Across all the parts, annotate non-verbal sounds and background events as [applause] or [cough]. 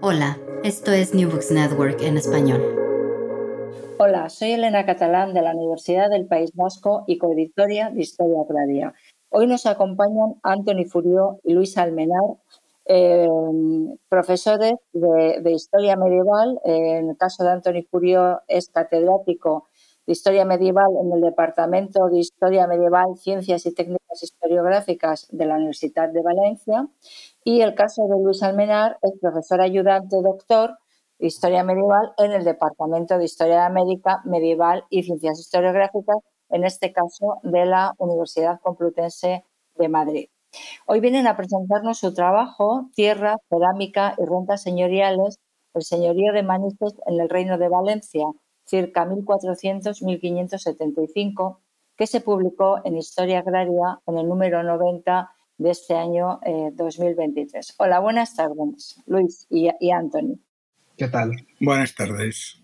Hola, esto es New Books Network en español. Hola, soy Elena Catalán de la Universidad del País Vasco y coeditoria de Historia Agraria. Hoy nos acompañan Anthony Furió y Luis Almenar, eh, profesores de, Historia Medieval. En el caso de Anthony Furió es catedrático de Historia Medieval en el Departamento de Historia Medieval, Ciencias y Técnicas Historiográficas de la Universidad de Valencia. Y el caso de Luis Almenar es profesor ayudante doctor de Historia Medieval en el Departamento de Historia de América Medieval y Ciencias Historiográficas, en este caso de la Universidad Complutense de Madrid. Hoy vienen a presentarnos su trabajo, Tierra, Cerámica y Rentas Señoriales, el señorío de Manises en el Reino de Valencia, circa 1400-1575, que se publicó en Historia Agraria en el número 90 de este año 2023. Hola, buenas tardes, Luis y, y Anthony. ¿Qué tal? Buenas tardes.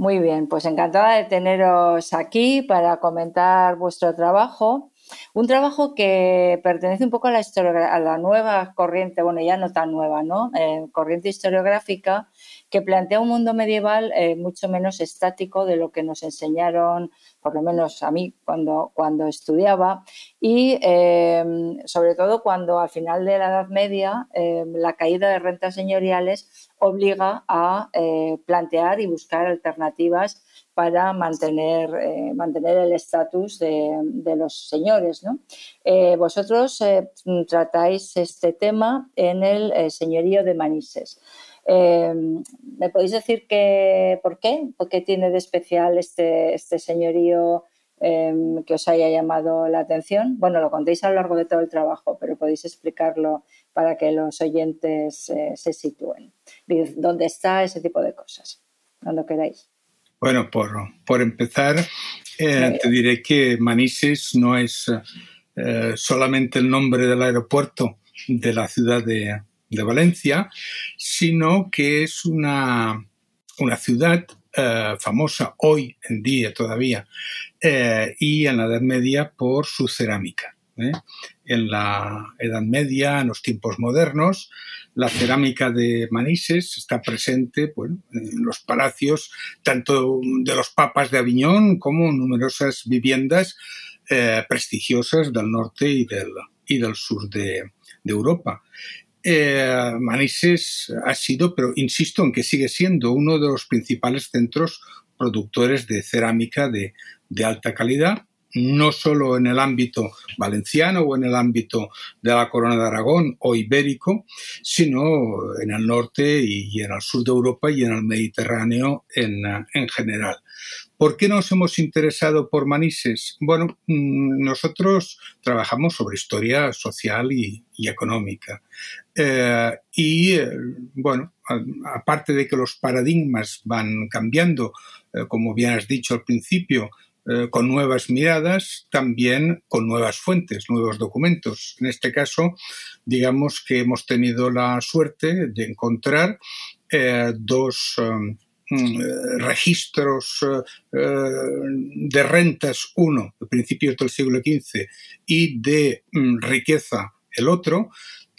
Muy bien, pues encantada de teneros aquí para comentar vuestro trabajo. Un trabajo que pertenece un poco a la, a la nueva corriente, bueno, ya no tan nueva, ¿no? Eh, corriente historiográfica que plantea un mundo medieval eh, mucho menos estático de lo que nos enseñaron, por lo menos a mí, cuando, cuando estudiaba, y eh, sobre todo cuando al final de la Edad Media eh, la caída de rentas señoriales obliga a plantear y buscar alternativas para mantener, mantener el estatus de, los señores. ¿no? vosotros tratáis este tema en el señorío de Manises. Eh, ¿Me podéis decir que, por qué? ¿Por qué tiene de especial este, este señorío eh, que os haya llamado la atención? Bueno, lo contéis a lo largo de todo el trabajo, pero podéis explicarlo para que los oyentes eh, se sitúen. ¿Dónde está ese tipo de cosas? Cuando queráis. Bueno, por, por empezar, te diré que Manises no es solamente el nombre del aeropuerto de la ciudad de, de Valencia, sino que es una, una ciudad eh, famosa hoy en día todavía eh, y en la Edad Media por su cerámica. ¿eh? En la Edad Media, en los tiempos modernos, la cerámica de Manises está presente bueno, en los palacios tanto de los papas de Aviñón como en numerosas viviendas prestigiosas del norte y del, y del sur de, de Europa. Eh, Manises ha sido, pero insisto en que sigue siendo uno de los principales centros productores de cerámica de, alta calidad, no solo en el ámbito valenciano o en el ámbito de la Corona de Aragón o ibérico, sino en el norte y en el sur de Europa y en el Mediterráneo en, en general. ¿Por qué nos hemos interesado por Manises? Bueno, mm, nosotros trabajamos sobre historia social y, económica. Eh, y, eh, bueno, aparte de que los paradigmas van cambiando, eh, como bien has dicho al principio, con nuevas miradas, también con nuevas fuentes, nuevos documentos. En este caso, digamos que hemos tenido la suerte de encontrar dos mm, registros de rentas uno, de principios del siglo XV, y de mm, riqueza el otro,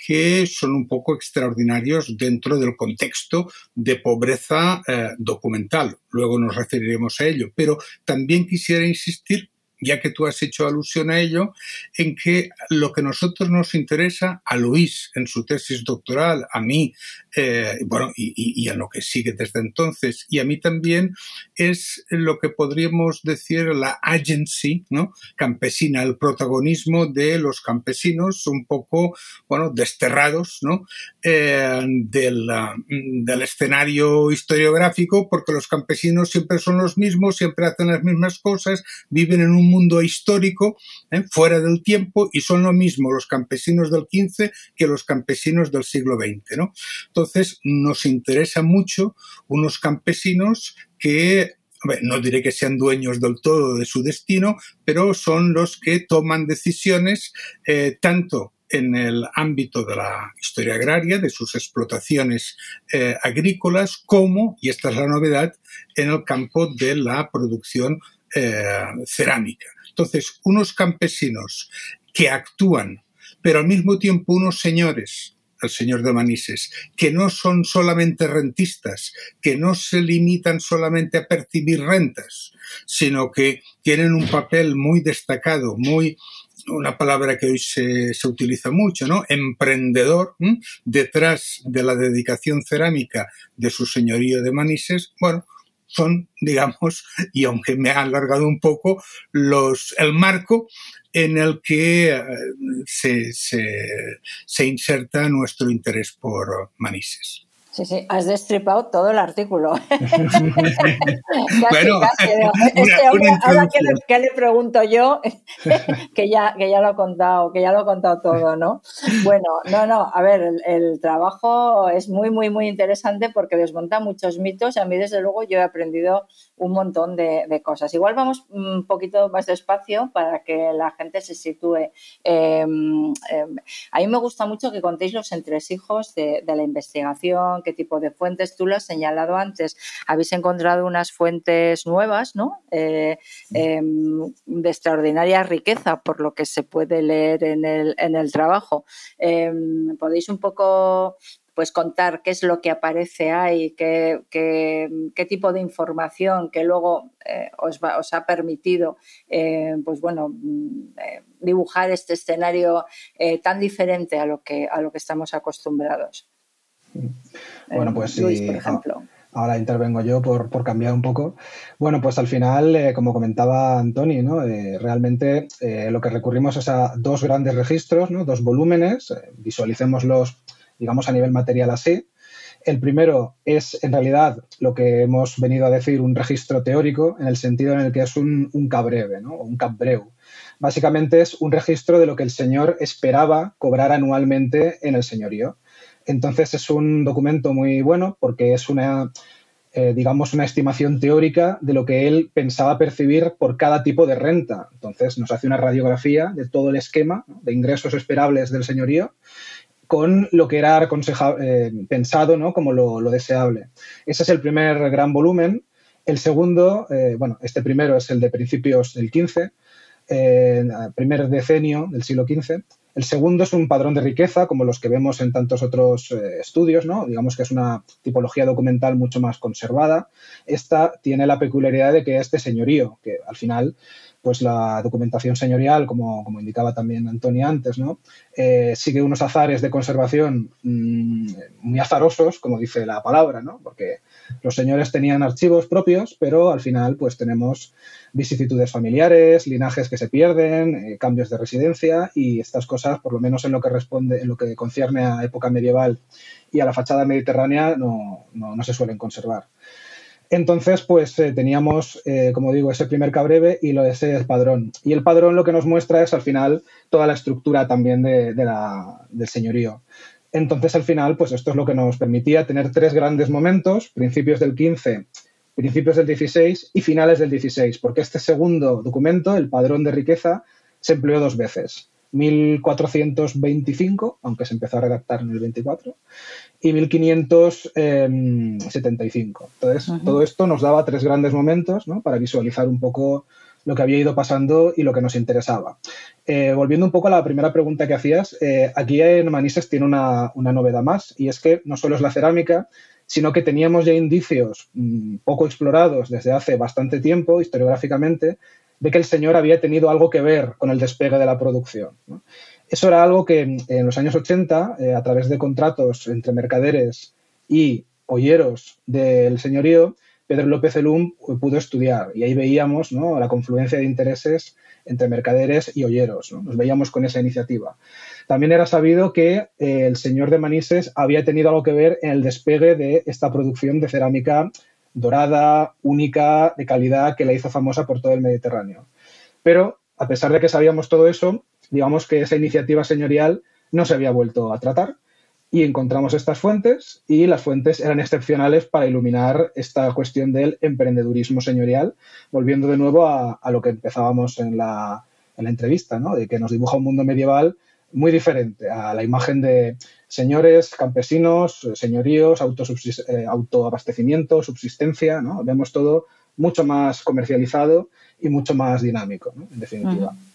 que son un poco extraordinarios dentro del contexto de pobreza documental. Luego nos referiremos a ello. Pero también quisiera insistir ya que tú has hecho alusión a ello, en que lo que nosotros nos interesa, a Luis en su tesis doctoral, a mí, eh, bueno, y, a lo que sigue desde entonces, y a mí también, es lo que podríamos decir la agency, ¿no? Campesina, el protagonismo de los campesinos, un poco, bueno, desterrados, ¿no? Eh, del, del escenario historiográfico, porque los campesinos siempre son los mismos, siempre hacen las mismas cosas, viven en un mundo histórico, ¿eh? fuera del tiempo, y son lo mismo los campesinos del XV que los campesinos del siglo XX. ¿no? Entonces, nos interesa mucho unos campesinos que no diré que sean dueños del todo de su destino, pero son los que toman decisiones eh, tanto en el ámbito de la historia agraria, de sus explotaciones eh, agrícolas, como, y esta es la novedad, en el campo de la producción eh, cerámica. Entonces, unos campesinos que actúan, pero al mismo tiempo unos señores, el señor de Manises, que no son solamente rentistas, que no se limitan solamente a percibir rentas, sino que tienen un papel muy destacado, muy una palabra que hoy se, se utiliza mucho, ¿no? Emprendedor, detrás de la dedicación cerámica de su señorío de Manises, bueno, son, digamos, [laughs] y aunque me ha alargado un poco, los, el marco en el que eh, se, se, se inserta nuestro interés por Manises. Sí, sí, has destripado todo el artículo. bueno, ahora que le, pregunto yo, [laughs] que ya, que ya lo ha contado, que ya lo ha contado todo, ¿no? Bueno, no, no, a ver, el, trabajo es muy, muy, muy interesante porque desmonta muchos mitos. A mí, desde luego, yo he aprendido un montón de, cosas. Igual vamos un poquito más despacio para que la gente se sitúe. Em, em, a mí me gusta mucho que contéis los entresijos de, de la investigación qué tipo de fuentes. Tú lo has señalado antes, habéis encontrado unas fuentes nuevas, ¿no? Eh, em, de extraordinaria riqueza, por lo que se puede leer en el, en el trabajo. Em, ¿Podéis un poco pues contar qué es lo que aparece ahí, qué, qué, tipo de información que luego eh, os, os, ha permitido eh, pues bueno, mm, dibujar este escenario tan diferente a lo que, a lo que estamos acostumbrados. Bueno, pues sí. Ahora intervengo yo por, cambiar un poco. Bueno, pues al final, eh, como comentaba Antoni, ¿no? Eh, realmente eh, lo que recurrimos es a dos grandes registros, ¿no? dos volúmenes, visualicémoslos, digamos, a nivel material así. El primero es, en realidad, lo que hemos venido a decir, un registro teórico, en el sentido en el que es un, un cabreve, ¿no? un cabreu. Básicamente es un registro de lo que el señor esperaba cobrar anualmente en el señorío. Entonces es un documento muy bueno porque es una, eh, digamos, una estimación teórica de lo que él pensaba percibir por cada tipo de renta. Entonces nos hace una radiografía de todo el esquema de ingresos esperables del señorío con lo que era eh, pensado ¿no? como lo, deseable. Ese es el primer gran volumen. El segundo, eh, bueno, este primero es el de principios del 15, primer decenio del siglo XV. El segundo es un padrón de riqueza, como los que vemos en tantos otros eh, estudios, ¿no? Digamos que es una tipología documental mucho más conservada. Esta tiene la peculiaridad de que este señorío, que al final pues la documentación señorial, como, indicaba también Antonio antes, ¿no? Eh, sigue unos azares de conservación mm, muy azarosos, como dice la palabra, ¿no? porque los señores tenían archivos propios, pero al final pues tenemos vicisitudes familiares, linajes que se pierden, eh, cambios de residencia y estas cosas, por lo menos en lo que responde, en lo que concierne a época medieval y a la fachada mediterránea, no se suelen conservar. Entonces, pues eh, teníamos, eh, como digo, ese primer cabreve y lo ese padrón. Y el padrón lo que nos muestra es al final toda la estructura también de, la, del señorío. Entonces, al final, pues esto es lo que nos permitía tener tres grandes momentos, principios del 15, principios del 16 y finales del 16, porque este segundo documento, el padrón de riqueza, se empleó dos veces. 1425, aunque se empezó a redactar en el 24, y 1575. Entonces, todo esto nos daba tres grandes momentos ¿no? para visualizar un poco lo que había ido pasando y lo que nos interesaba. Eh, volviendo un poco a la primera pregunta que hacías, eh, aquí en Manises tiene una, novedad más y es que no solo es la cerámica, sino que teníamos ya indicios mm, poco explorados desde hace bastante tiempo, historiográficamente, de que el señor había tenido algo que ver con el despegue de la producción. Eso era algo que en los años 80, eh, a través de contratos entre mercaderes y olleros del señorío, Pedro López Elum pudo estudiar y ahí veíamos la confluencia de intereses entre mercaderes y olleros. Nos veíamos con esa iniciativa. También era sabido que eh, el señor de Manises había tenido algo que ver en el despegue de esta producción de cerámica dorada, única, de calidad, que la hizo famosa por todo el Mediterráneo. Pero, a pesar de que sabíamos todo eso, digamos que esa iniciativa señorial no se había vuelto a tratar y encontramos estas fuentes y las fuentes eran excepcionales para iluminar esta cuestión del emprendedurismo señorial, volviendo de nuevo a, lo que empezábamos en la, entrevista, ¿no? de que nos dibuja un mundo medieval muy diferente a la imagen de señores, campesinos, señoríos, eh, autoabastecimiento, subsistencia. ¿no? Vemos todo mucho más comercializado y mucho más dinámico, en definitiva. Eh, eh,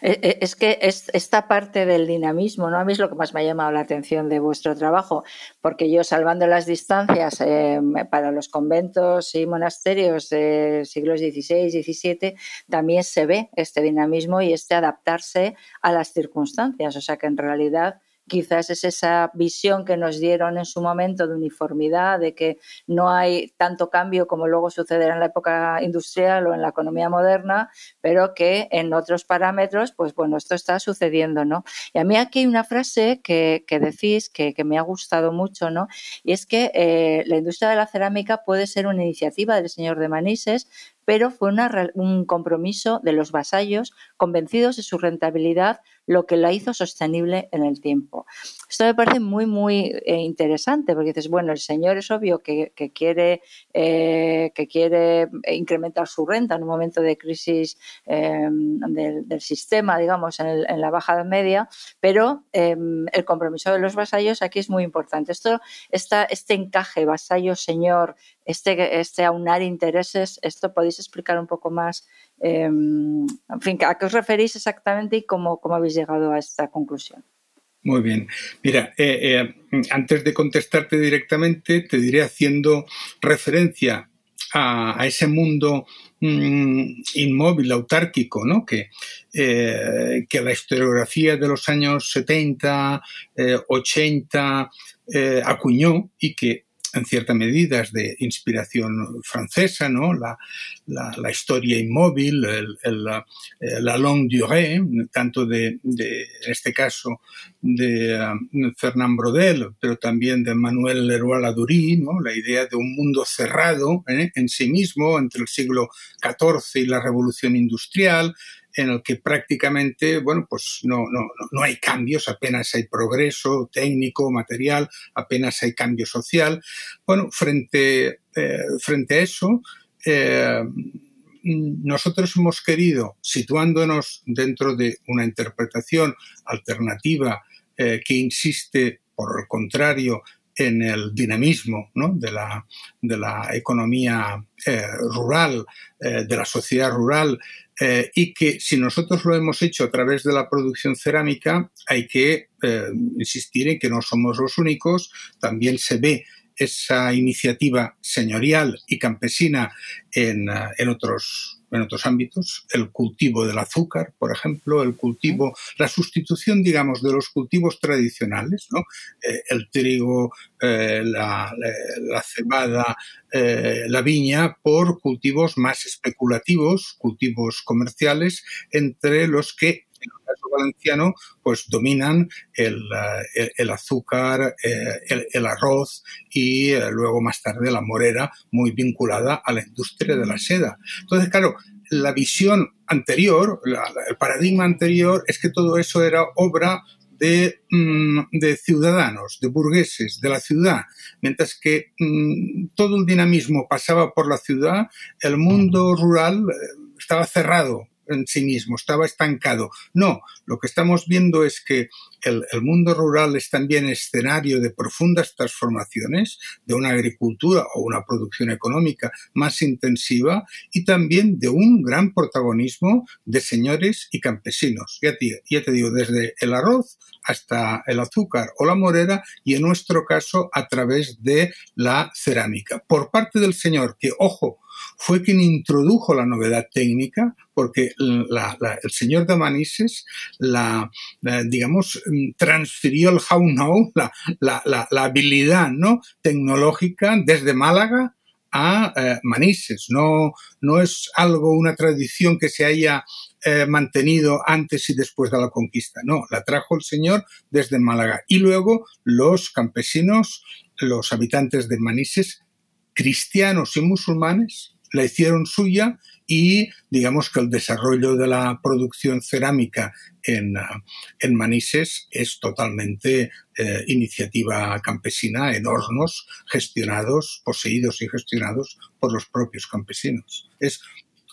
es que esta parte del dinamismo, ¿no? A mí es lo que más me ha llamado la atención de vuestro trabajo, porque yo, salvando las distancias eh, para los conventos y monasterios de siglos XVI, XVII, también se ve este dinamismo y este adaptarse a las circunstancias. O sea que en realidad quizás es esa visión que nos dieron en su momento de uniformidad, de que no hay tanto cambio como luego sucederá en la época industrial o en la economía moderna, pero que en otros parámetros, pues bueno, esto está sucediendo, ¿no? Y a mí aquí hay una frase que, decís que, me ha gustado mucho, ¿no? Y es que eh, la industria de la cerámica puede ser una iniciativa del señor de Manises, pero fue un compromiso de los vasallos convencidos de su rentabilidad, lo que la hizo sostenible en el tiempo. Esto me parece muy, muy eh, interesante, porque dices, bueno, el señor es obvio que, quiere, eh, que quiere incrementar su renta en un momento de crisis em, del, sistema, digamos, en, la baja media, pero em, el compromiso de los vasallos aquí es muy importante. Esto, este encaje vasallo-señor, este, este aunar intereses, esto podéis explicar un poco más, em, en fin, a qué os referís exactamente y cómo, cómo habéis llegado a esta conclusión. Muy bien. Mira, eh, eh, antes de contestarte directamente, te diré haciendo referencia a, ese mundo mm, inmóvil, autárquico, ¿no? que, eh, que la historiografía de los años 70, 80 acuñó y que en cierta medida es de inspiración francesa, ¿no? La, la, historia inmóvil, el, la, eh, la, longue durée, tanto de, de en este caso, de um, Fernand Brodel, pero también de Manuel Leroy-Ladurie, ¿no? La idea de un mundo cerrado ¿eh? en sí mismo entre el siglo XIV y la Revolución Industrial, en el que prácticamente, bueno, pues no, no, no hay cambios, apenas hay progreso técnico, material, apenas hay cambio social. Bueno, frente, eh, frente a eso, eh, nosotros hemos querido, situándonos dentro de una interpretación alternativa eh, que insiste, por el contrario, en el dinamismo de, la, de, la, economía rural, de la sociedad rural, eh, y que si nosotros lo hemos hecho a través de la producción cerámica, hay que eh, insistir en que no somos los únicos, también se ve esa iniciativa señorial y campesina en, eh, en otros en otros ámbitos, el cultivo del azúcar, por ejemplo, el cultivo, la sustitución, digamos, de los cultivos tradicionales, ¿no? Eh, el trigo, eh, la, cebada, eh, la viña, por cultivos más especulativos, cultivos comerciales, entre los que en el caso valenciano, pues dominan el, azúcar, el, arroz y luego más tarde la morera, muy vinculada a la industria de la seda. Entonces, claro, la visión anterior, el paradigma anterior, es que todo eso era obra de, mm, ciudadanos, de burgueses, de la ciudad, mientras que mm, todo el dinamismo pasaba por la ciudad, el mundo rural eh, estaba cerrado, en sí mismo, estaba estancado. No, lo que estamos viendo es que el, mundo rural es también escenario de profundas transformaciones, de una agricultura o una producción económica más intensiva y también de un gran protagonismo de señores y campesinos. Ya te, digo, desde el arroz hasta el azúcar o la morera y en nuestro caso a través de la cerámica. Por parte del señor, que ojo, fue quien introdujo la novedad técnica, porque el señor de Manises la, digamos, transfirió el how know, la, habilidad ¿no? tecnológica desde Málaga a eh, Manises. No, no es algo, una tradición que se haya eh, mantenido antes y después de la conquista. No, la trajo el señor desde Málaga. Y luego los campesinos, los habitantes de Manises, cristianos y musulmanes, la hicieron suya y digamos que el desarrollo de la producción cerámica en, en Manises es totalmente eh, iniciativa campesina en hornos gestionados, poseídos y gestionados por los propios campesinos. Es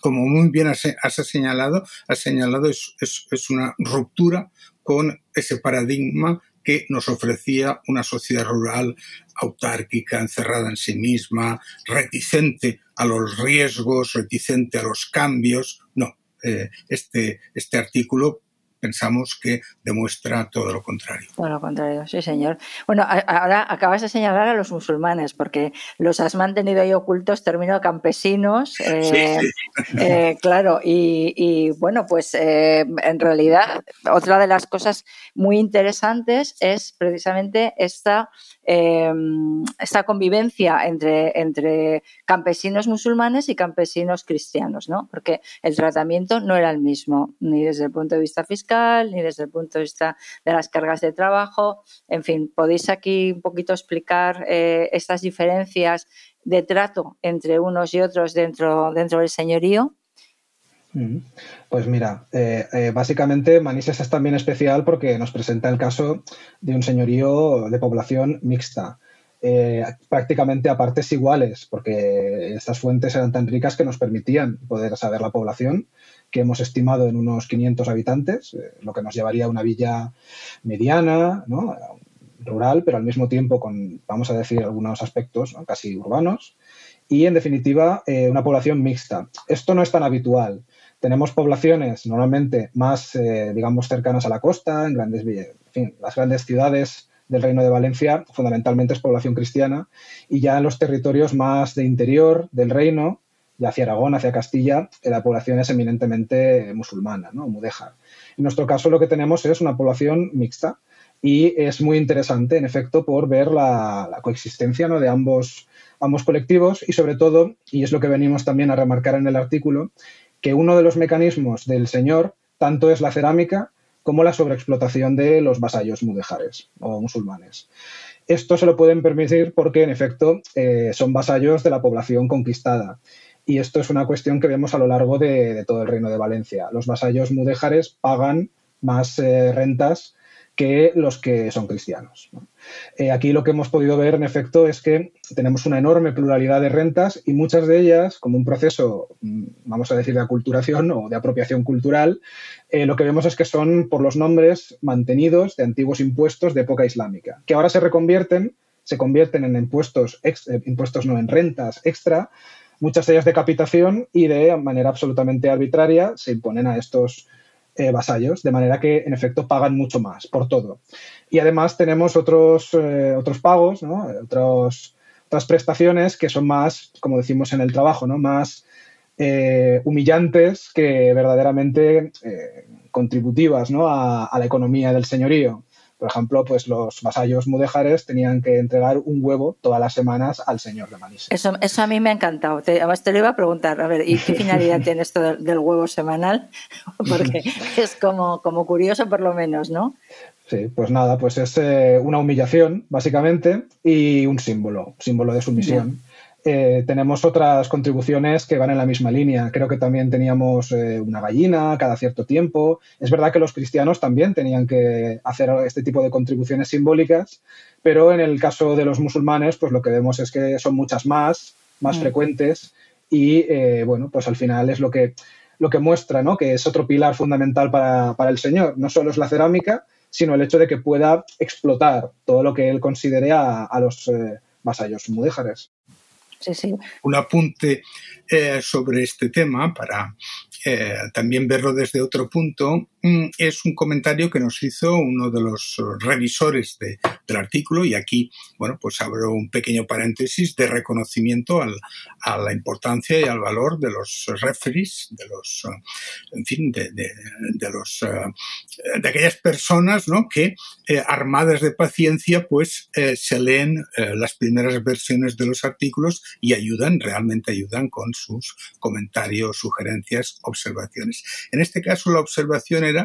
como muy bien has, señalado, has señalado es, es una ruptura con ese paradigma que nos ofrecía una sociedad rural autárquica, encerrada en sí misma, reticente a los riesgos, reticente a los cambios. No, eh, este, este artículo pensamos que demuestra todo lo contrario. Todo lo contrario, sí, señor. Bueno, ahora acabas de señalar a los musulmanes, porque los has mantenido ahí ocultos, término campesinos. Eh, eh, claro, y, bueno, pues eh, en realidad otra de las cosas muy interesantes es precisamente esta, esta convivencia entre, entre campesinos musulmanes y campesinos cristianos, ¿no? Porque el tratamiento no era el mismo, ni desde el punto de vista fiscal, ni desde el punto de vista de las cargas de trabajo. En fin, ¿podéis aquí un poquito explicar eh, estas diferencias de trato entre unos y otros dentro, dentro del señorío? Pues mira, eh, eh, básicamente Manises es también especial porque nos presenta el caso de un señorío de población mixta. prácticamente a partes iguales, porque estas fuentes eran tan ricas que nos permitían poder saber la población que hemos estimado en unos 500 habitantes, eh, lo que nos llevaría a una villa mediana, rural, pero al mismo tiempo con, vamos a decir, algunos aspectos casi urbanos. Y, en definitiva, eh, una población mixta. Esto no es tan habitual. Tenemos poblaciones normalmente más, eh, digamos, cercanas a la costa, en grandes, en fin, las grandes ciudades del Reino de Valencia fundamentalmente es población cristiana y ya en los territorios más de interior del reino y hacia Aragón, hacia Castilla, la población es eminentemente musulmana, ¿no? mudéjar. En nuestro caso lo que tenemos es una población mixta y es muy interesante, en efecto, por ver la, coexistencia ¿no? de ambos, ambos colectivos y sobre todo, y es lo que venimos también a remarcar en el artículo, que uno de los mecanismos del señor tanto es la cerámica como la sobreexplotación de los vasallos mudéjares o musulmanes. Esto se lo pueden permitir porque, en efecto, eh, son vasallos de la población conquistada y esto es una cuestión que vemos a lo largo de, todo el reino de Valencia. Los vasallos mudéjares pagan más eh, rentas que los que son cristianos. Eh, aquí lo que hemos podido ver, en efecto, es que tenemos una enorme pluralidad de rentas y muchas de ellas, como un proceso, mm, vamos a decir, de aculturación o de apropiación cultural, eh, lo que vemos es que son por los nombres mantenidos de antiguos impuestos de época islámica, que ahora se reconvierten, se convierten en impuestos, impuestos no en rentas extra, muchas de ellas de capitación y de manera absolutamente arbitraria se imponen a estos eh, vasallos, de manera que en efecto pagan mucho más por todo. Y además tenemos otros, eh, otros pagos, otros, otras prestaciones que son más, como decimos en el trabajo, ¿no? más eh, humillantes que verdaderamente contributivas a, a la economía del señorío. Por ejemplo, pues los vasallos mudéjares tenían que entregar un huevo todas las semanas al señor de Manís. Eso, eso a mí me ha encantado. Te, además te lo iba a preguntar, a ver, ¿y qué [laughs] finalidad tiene esto del, huevo semanal? [laughs] Porque [laughs] es como, como curioso por lo menos, ¿no? Sí, pues nada, pues es eh, una humillación, básicamente, y un símbolo, símbolo de sumisión. Eh, tenemos otras contribuciones que van en la misma línea. Creo que también teníamos eh, una gallina cada cierto tiempo. Es verdad que los cristianos también tenían que hacer este tipo de contribuciones simbólicas, pero en el caso de los musulmanes, pues lo que vemos es que son muchas más, más mm. frecuentes y, eh, bueno, pues al final es lo que lo que muestra, ¿no? Que es otro pilar fundamental para, para el señor. No solo es la cerámica, sino el hecho de que pueda explotar todo lo que él considere a, los vasallos mudéjares. Un apunte eh, sobre este tema para eh, también verlo desde otro punto es un comentario que nos hizo uno de los revisores del artículo y aquí, bueno, pues abro un pequeño paréntesis de reconocimiento a la importancia y al valor de los referees, de los, en fin, de, los, eh, de aquellas personas, ¿no? Que armadas de paciencia, pues se leen las primeras versiones de los artículos y ayudan, realmente ayudan con sus comentarios, sugerencias, observaciones. En este caso, la observación era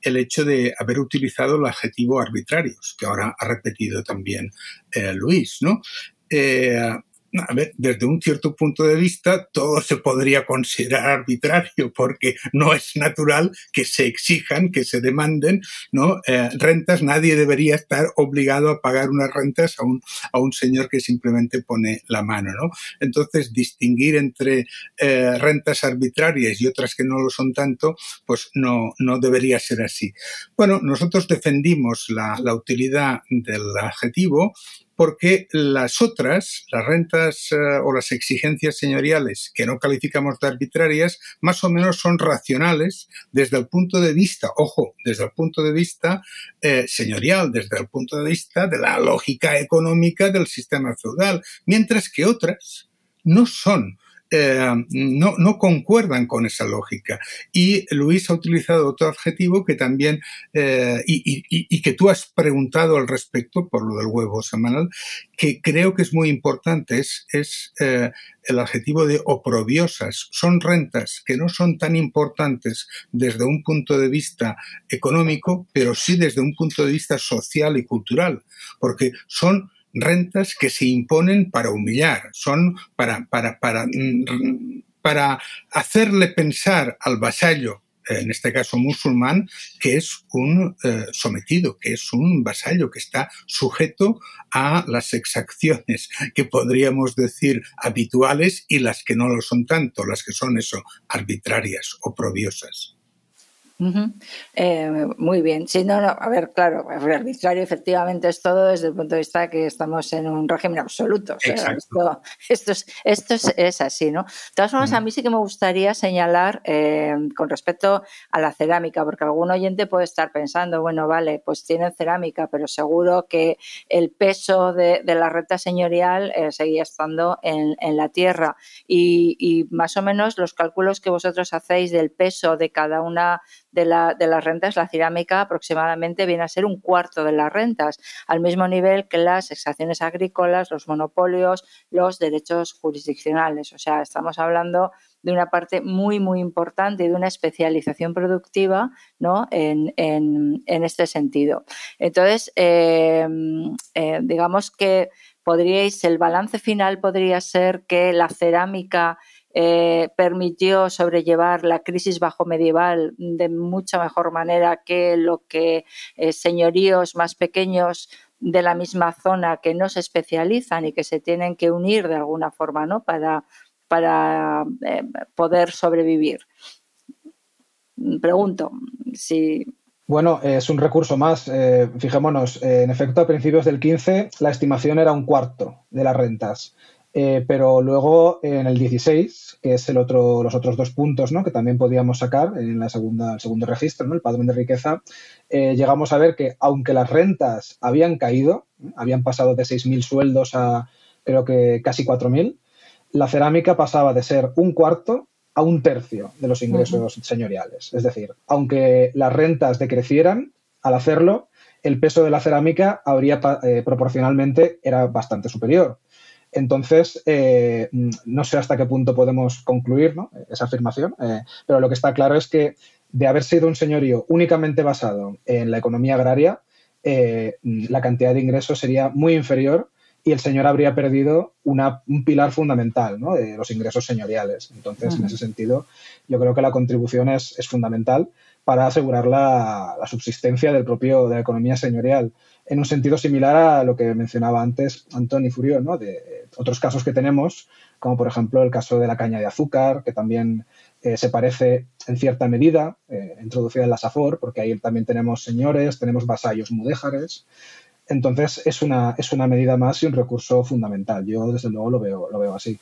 el hecho de haber utilizado el adjetivo arbitrarios, que ahora ha repetido también eh, Luis, ¿no? Eh, a ver, desde un cierto punto de vista, todo se podría considerar arbitrario porque no es natural que se exijan, que se demanden, ¿no? Eh, rentas, nadie debería estar obligado a pagar unas rentas a un, a un señor que simplemente pone la mano, ¿no? Entonces, distinguir entre eh, rentas arbitrarias y otras que no lo son tanto, pues no, no debería ser así. Bueno, nosotros defendimos la, la utilidad del adjetivo porque las otras, las rentas eh, o las exigencias señoriales que no calificamos de arbitrarias, más o menos son racionales desde el punto de vista, ojo, desde el punto de vista eh, señorial, desde el punto de vista de la lógica económica del sistema feudal, mientras que otras no son eh, no, concuerdan con esa lógica. Y Luis ha utilizado otro adjetivo que también, eh, y, que tú has preguntado al respecto por lo del huevo semanal, que creo que es muy importante, es, es eh, el adjetivo de oprobiosas. Son rentas que no son tan importantes desde un punto de vista económico, pero sí desde un punto de vista social y cultural, porque son rentas que se imponen para humillar, son para, para, para, mm, para hacerle pensar al vasallo en este caso musulmán, que es un eh, sometido, que es un vasallo, que está sujeto a las exacciones que podríamos decir habituales y las que no lo son tanto, las que son eso, arbitrarias o. Eh, muy bien. Sí, no, no, a ver, claro, arbitrario efectivamente es todo desde el punto de vista que estamos en un régimen absoluto. esto, esto, es, así, ¿no? De todas formas, a mí sí que me gustaría señalar eh, con respecto a la cerámica, porque algún oyente puede estar pensando, bueno, vale, pues tienen cerámica, pero seguro que el peso de, la renta señorial eh, seguía estando en, la tierra. Y, y más o menos los cálculos que vosotros hacéis del peso de cada una de, la, de las rentas, la cerámica aproximadamente viene a ser un cuarto de las rentas, al mismo nivel que las exacciones agrícolas, los monopolios, los derechos jurisdiccionales. O sea, estamos hablando de una parte muy, muy importante y de una especialización productiva ¿no? en, este sentido. Entonces, eh, eh, digamos que podríais, el balance final podría ser que la cerámica eh, permitió sobrellevar la crisis bajo medieval de mucha mejor manera que lo que eh, señoríos más pequeños de la misma zona que no se especializan y que se tienen que unir de alguna forma ¿no? para, para eh, poder sobrevivir. Pregunto si bueno, es un recurso más. fijémonos, en efecto, a principios del 15 la estimación era un cuarto de las rentas. Eh, pero luego en el 16, que es el otro, los otros dos puntos ¿no? que también podíamos sacar en la segunda, el segundo registro, ¿no? el padrón de riqueza, eh, llegamos a ver que aunque las rentas habían caído, habían pasado de 6.000 sueldos a creo que casi 4.000, la cerámica pasaba de ser un cuarto a un tercio de los ingresos señoriales. Es decir, aunque las rentas decrecieran, al hacerlo, el peso de la cerámica habría eh, proporcionalmente era bastante superior. Entonces, eh, no sé hasta qué punto podemos concluir esa afirmación, eh, pero lo que está claro es que de haber sido un señorío únicamente basado en la economía agraria, eh, la cantidad de ingresos sería muy inferior y el señor habría perdido un pilar fundamental de los ingresos señoriales. Entonces, en ese sentido, yo creo que la contribución es, fundamental para asegurar la, subsistencia del propio, de la economía señorial en un sentido similar a lo que mencionaba antes Antoni Furió, de otros casos que tenemos, como por ejemplo el caso de la caña de azúcar, que también eh, se parece en cierta medida, eh, introducida en la SAFOR, porque ahí también tenemos señores, tenemos vasallos mudéjares. Entonces es una, es una medida más y un recurso fundamental. Yo desde luego lo veo, lo veo así.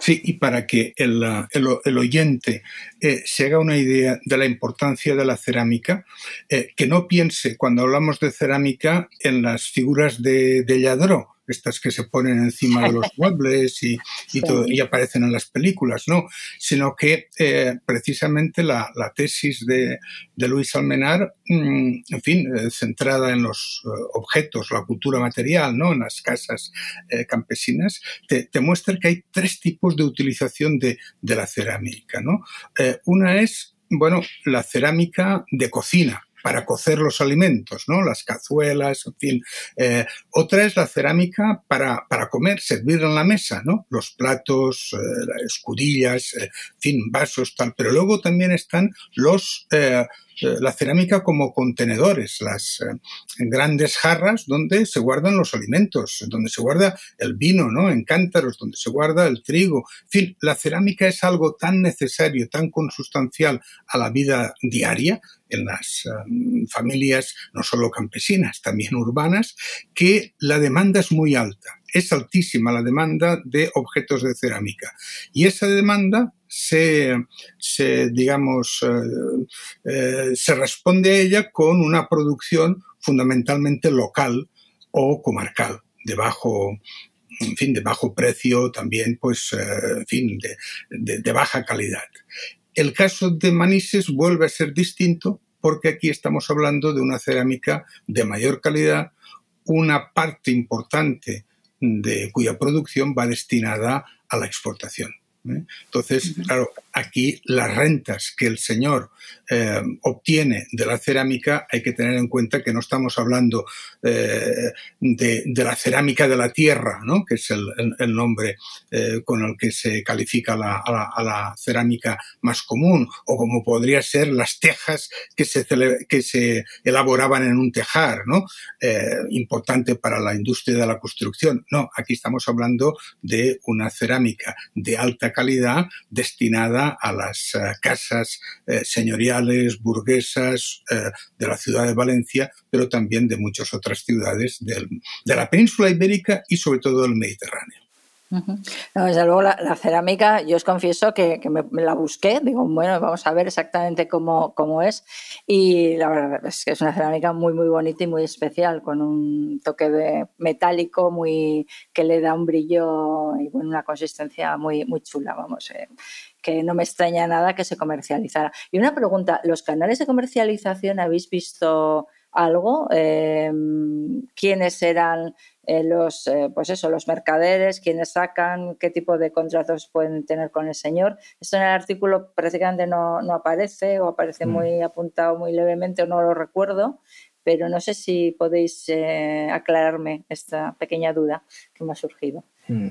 Sí, y para que el, el, oyente eh, se haga una idea de la importancia de la cerámica, que no piense cuando hablamos de cerámica en las figuras de, de Lladró, estas que se ponen encima de los [laughs] muebles y, todo, y aparecen en las películas, no, sino que eh, precisamente la, tesis de, Luis Almenar, mm, en fin, eh, centrada en los eh, objetos, la cultura material, ¿no? en las casas campesinas, te, muestra que hay tres tipos de utilización de, de la cerámica. ¿no? una es, bueno, la cerámica de cocina, para cocer los alimentos, ¿no? Las cazuelas, en fin. Eh, otra es la cerámica para, para, comer, servir en la mesa, ¿no? Los platos, eh, escudillas, eh, en fin, vasos, tal. Pero luego también están los la cerámica como contenedores, las eh, grandes jarras donde se guardan los alimentos, donde se guarda el vino, ¿no? En cántaros, donde se guarda el trigo. En fin, la cerámica es algo tan necesario, tan consustancial a la vida diaria en las eh, familias no solo campesinas, también urbanas, que la demanda es muy alta. Es altísima la demanda de objetos de cerámica. Y esa demanda se, digamos, eh, eh, se responde a ella con una producción fundamentalmente local o comarcal, de bajo, en fin, de bajo precio, también, pues, eh, en fin, de, de baja calidad. El caso de Manises vuelve a ser distinto porque aquí estamos hablando de una cerámica de mayor calidad, una parte importante de cuya producción va destinada a la exportación. ¿Eh? Entonces, claro, aquí las rentas que el señor eh, obtiene de la cerámica hay que tener en cuenta que no estamos hablando eh, de, la cerámica de la tierra, ¿no? que es el, nombre con el que se califica a, la, cerámica más común, o como podría ser las tejas que se, que se elaboraban en un tejar, ¿no? importante para la industria de la construcción. No, aquí estamos hablando de una cerámica de alta calidad destinada a las eh, casas eh, señoriales, burguesas eh, de la ciudad de Valencia, pero también de muchas otras ciudades de la península ibérica y sobre todo del Mediterráneo. Desde luego la, cerámica, yo os confieso que, me, la busqué, digo, bueno, vamos a ver exactamente cómo, cómo, es. Y la verdad es que es una cerámica muy muy bonita y muy especial, con un toque de metálico muy que le da un brillo y una consistencia muy, muy chula, vamos, eh, que no me extraña nada que se comercializara. Y una pregunta, ¿los canales de comercialización habéis visto algo? Eh, ¿Quiénes eran? Eh, los, eh, pues eso, los mercaderes, quienes sacan, qué tipo de contratos pueden tener con el señor. Esto en el artículo prácticamente no, no aparece o aparece mm. muy apuntado muy levemente o no lo recuerdo, pero no sé si podéis eh, aclararme esta pequeña duda que me ha surgido. Mm.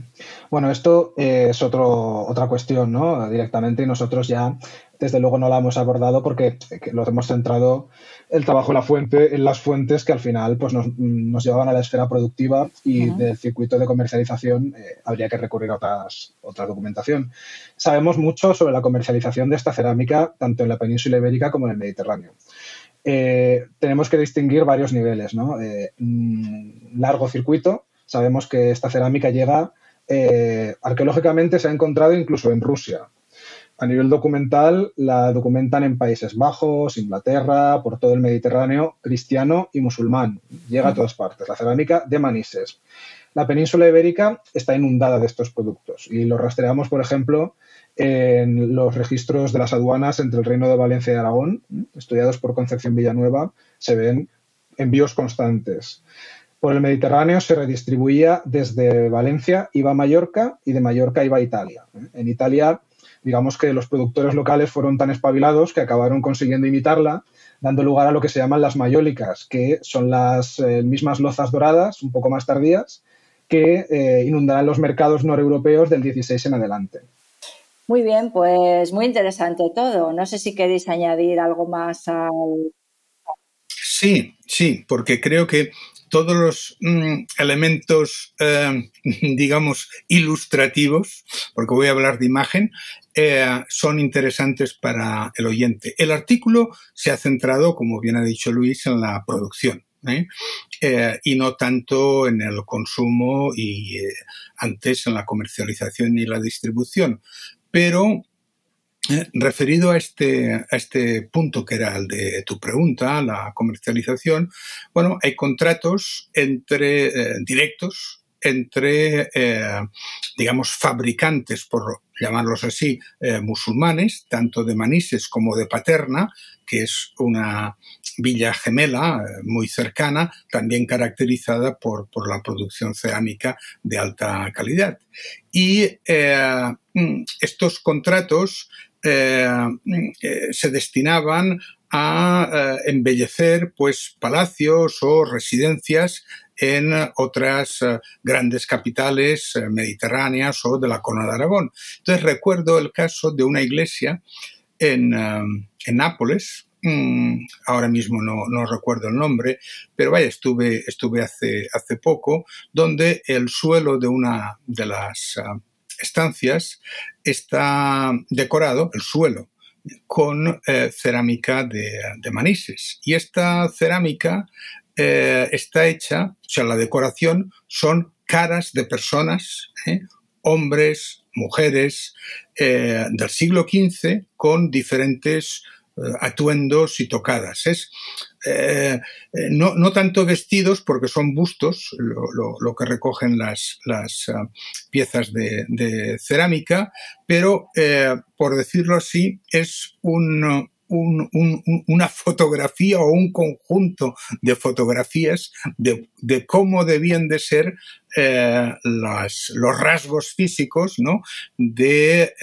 Bueno, esto es otro, otra cuestión, ¿no? Directamente, y nosotros ya, desde luego, no la hemos abordado porque lo hemos centrado el trabajo en la fuente, en las fuentes que al final pues, nos, nos llevaban a la esfera productiva y del circuito de comercialización eh, habría que recurrir a otras, otra documentación. Sabemos mucho sobre la comercialización de esta cerámica, tanto en la península ibérica como en el Mediterráneo. Eh, tenemos que distinguir varios niveles, ¿no? Eh, mm, largo circuito, Sabemos que esta cerámica llega, eh, arqueológicamente se ha encontrado incluso en Rusia. A nivel documental, la documentan en Países Bajos, Inglaterra, por todo el Mediterráneo, cristiano y musulmán. Llega a todas partes. La cerámica de Manises. La península ibérica está inundada de estos productos y los rastreamos, por ejemplo, en los registros de las aduanas entre el Reino de Valencia y Aragón, estudiados por Concepción Villanueva, se ven envíos constantes. Por el Mediterráneo se redistribuía desde Valencia, iba a Mallorca y de Mallorca iba a Italia. En Italia, digamos que los productores locales fueron tan espabilados que acabaron consiguiendo imitarla, dando lugar a lo que se llaman las mayólicas, que son las eh, mismas lozas doradas, un poco más tardías, que eh, inundarán los mercados noreuropeos del 16 en adelante. Muy bien, pues muy interesante todo. No sé si queréis añadir algo más al Sí, sí, porque creo que todos los mm, elementos, eh, [laughs] digamos, ilustrativos, porque voy a hablar de imagen, eh, son interesantes para el oyente. El artículo se ha centrado, como bien ha dicho Luis, en la producción. Y no tanto en el consumo y antes en la comercialización y la distribución. Pero eh, referido a este, a este punto que era el de tu pregunta, la comercialización, bueno, hay contratos entre eh, directos entre, eh, digamos, fabricantes, por llamarlos así, musulmanes, tanto de Manises como de Paterna, que es una villa gemela muy cercana, también caracterizada por, por la producción cerámica de alta calidad. Y mm, estos contratos eh, eh, se destinaban a eh, embellecer pues palacios o residencias en otras grandes capitales mediterráneas o de la Corona de Aragón. Entonces recuerdo el caso de una iglesia en, en Nápoles, mm, ahora mismo no, no, recuerdo el nombre, pero vaya, estuve, estuve hace, hace poco, donde el suelo de una de las estancias está decorado, el suelo, con eh, cerámica de, Manises. Y esta cerámica eh, está hecha, o sea, la decoración son caras de personas, ¿eh? hombres, mujeres, del siglo XV con diferentes atuendos y tocadas. Es eh, eh, no, no, tanto vestidos, porque son bustos, lo, que recogen las, las ah, piezas de, cerámica, pero, eh, por decirlo así, es un, una fotografía o un conjunto de fotografías de, cómo debían de ser los rasgos físicos ¿no? de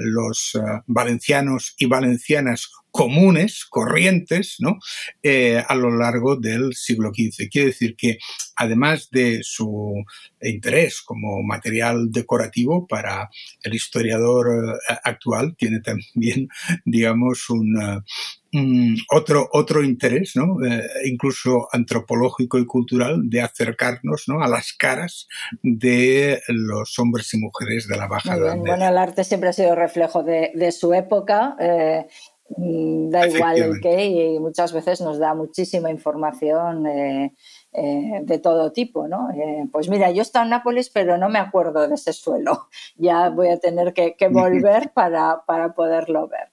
los valencianos y valencianas comunes, corrientes, ¿no? Eh, a lo largo del siglo XV. Quiere decir que, además de su interés como material decorativo para el historiador eh, actual, tiene también, [laughs] digamos, un, eh, otro, otro interés, ¿no? incluso antropológico y cultural, de acercarnos ¿no? a las caras de los hombres y mujeres de la Baja Edad Bueno, el arte siempre ha sido reflejo de, de su época. Da igual el qué y muchas veces nos da muchísima información eh, eh, de todo tipo, ¿no? Eh, pues mira, yo he estado en Nápoles, pero no me acuerdo de ese suelo. [laughs] Ya voy a tener que, volver [laughs] para, para, poderlo ver.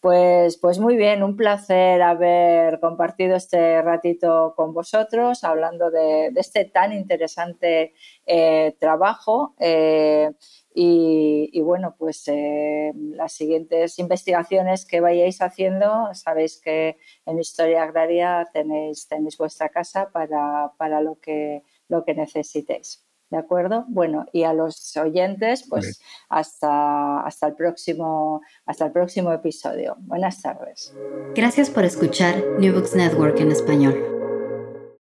Pues, pues muy bien, un placer haber compartido este ratito con vosotros, hablando de, de este tan interesante trabajo. Y, bueno, pues eh, las siguientes investigaciones que vayáis haciendo, sabéis que en Historia Agraria tenéis, tenéis vuestra casa para, para lo, que, lo que necesitéis. ¿De acuerdo? Bueno, y a los oyentes, pues hasta, hasta, el próximo, hasta el próximo episodio. Buenas tardes. Gracias por escuchar New Books Network en español.